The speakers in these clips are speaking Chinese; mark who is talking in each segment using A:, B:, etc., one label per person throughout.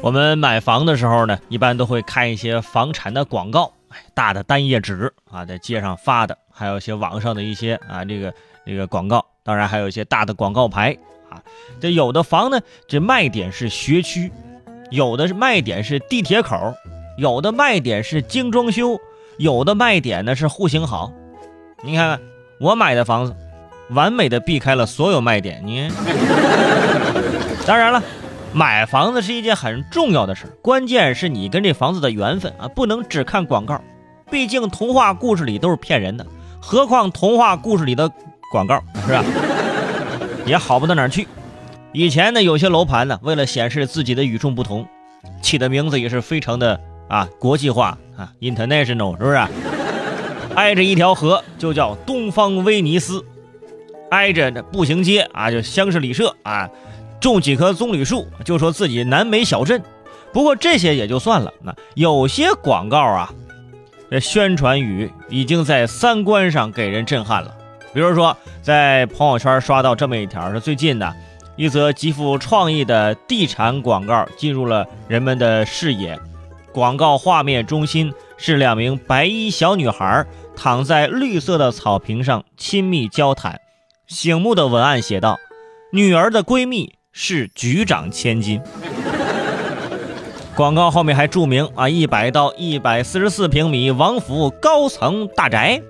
A: 我们买房的时候呢，一般都会看一些房产的广告，哎，大的单页纸啊，在街上发的，还有一些网上的一些啊，这个这个广告，当然还有一些大的广告牌啊。这有的房呢，这卖点是学区，有的是卖点是地铁口，有的卖点是精装修，有的卖点呢是户型好。你看看我买的房子。完美的避开了所有卖点，你。当然了，买房子是一件很重要的事，关键是你跟这房子的缘分啊，不能只看广告，毕竟童话故事里都是骗人的，何况童话故事里的广告是吧？也好不到哪儿去。以前呢，有些楼盘呢，为了显示自己的与众不同，起的名字也是非常的啊国际化啊，international 是不是？挨着一条河就叫东方威尼斯。挨着那步行街啊，就香市里社啊，种几棵棕榈树，就说自己南美小镇。不过这些也就算了，那有些广告啊，这宣传语已经在三观上给人震撼了。比如说，在朋友圈刷到这么一条，是最近的一则极富创意的地产广告进入了人们的视野。广告画面中心是两名白衣小女孩躺在绿色的草坪上亲密交谈。醒目的文案写道：“女儿的闺蜜是局长千金。”广告后面还注明啊，一百到一百四十四平米王府高层大宅。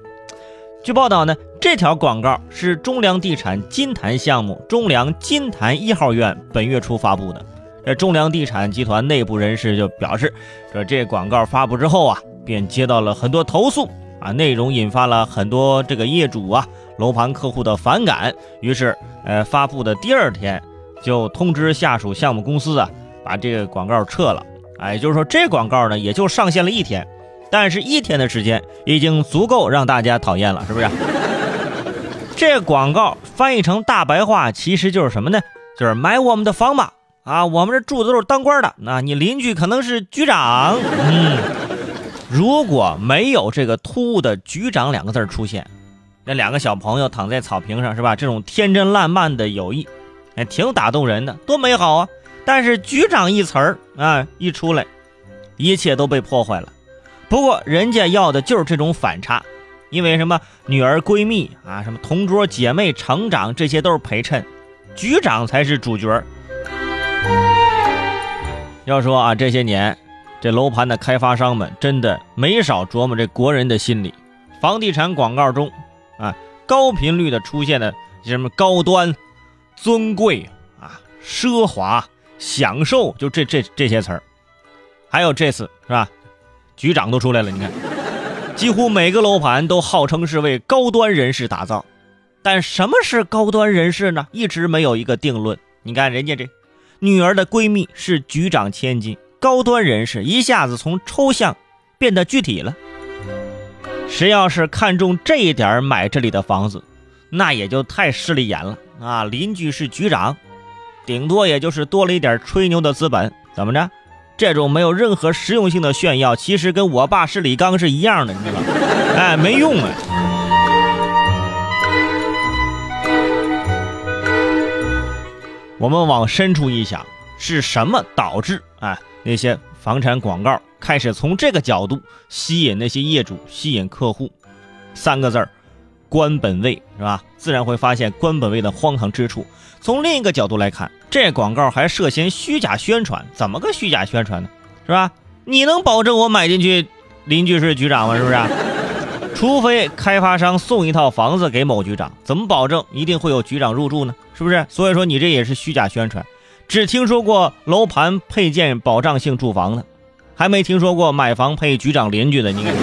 A: 据报道呢，这条广告是中粮地产金坛项目中粮金坛一号院本月初发布的。这中粮地产集团内部人士就表示，说这广告发布之后啊，便接到了很多投诉啊，内容引发了很多这个业主啊。楼盘客户的反感，于是，呃，发布的第二天就通知下属项目公司啊，把这个广告撤了。哎，就是说，这广告呢，也就上线了一天，但是一天的时间已经足够让大家讨厌了，是不是？这广告翻译成大白话，其实就是什么呢？就是买我们的房吧，啊，我们这住的都是当官的，那你邻居可能是局长。嗯，如果没有这个突兀的“局长”两个字出现。那两个小朋友躺在草坪上，是吧？这种天真烂漫的友谊，哎，挺打动人的，多美好啊！但是“局长”一词儿啊一出来，一切都被破坏了。不过人家要的就是这种反差，因为什么？女儿、闺蜜啊，什么同桌姐妹、成长，这些都是陪衬，局长才是主角。要说啊，这些年这楼盘的开发商们真的没少琢磨这国人的心理，房地产广告中。啊，高频率的出现的什么高端、尊贵啊、奢华、享受，就这这这些词儿，还有这次是吧？局长都出来了，你看，几乎每个楼盘都号称是为高端人士打造，但什么是高端人士呢？一直没有一个定论。你看人家这女儿的闺蜜是局长千金，高端人士一下子从抽象变得具体了。谁要是看中这一点买这里的房子，那也就太势利眼了啊！邻居是局长，顶多也就是多了一点吹牛的资本。怎么着？这种没有任何实用性的炫耀，其实跟我爸是李刚是一样的，你知道吗？哎，没用啊！我们往深处一想，是什么导致哎那些房产广告？开始从这个角度吸引那些业主，吸引客户，三个字儿，官本位是吧？自然会发现官本位的荒唐之处。从另一个角度来看，这广告还涉嫌虚假宣传，怎么个虚假宣传呢？是吧？你能保证我买进去邻居是局长吗？是不是？除非开发商送一套房子给某局长，怎么保证一定会有局长入住呢？是不是？所以说你这也是虚假宣传。只听说过楼盘配建保障性住房的。还没听说过买房配局长邻居的，你看，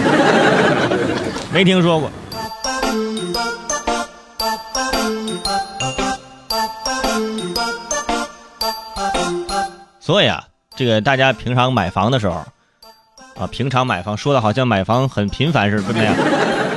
A: 没听说过。所以啊，这个大家平常买房的时候，啊，平常买房说的好像买房很频繁似的，那样，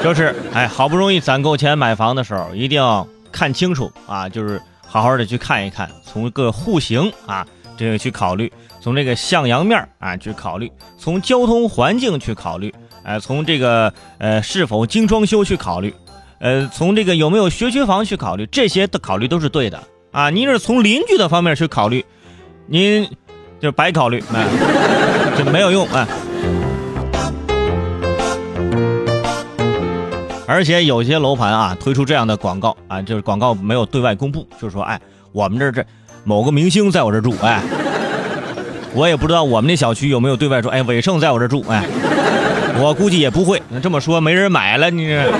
A: 就是哎，好不容易攒够钱买房的时候，一定要看清楚啊，就是好好的去看一看，从个户型啊。这个去考虑，从这个向阳面啊去考虑，从交通环境去考虑，哎，从这个呃是否精装修去考虑，呃，从这个有没有学区房去考虑，这些的考虑都是对的啊。您是从邻居的方面去考虑，您就白考虑，哎，就没有用，哎。而且有些楼盘啊，推出这样的广告啊，就是广告没有对外公布，就是说，哎，我们这这某个明星在我这住，哎，我也不知道我们那小区有没有对外说，哎，伟盛在我这住，哎，我估计也不会，这么说没人买了，你这。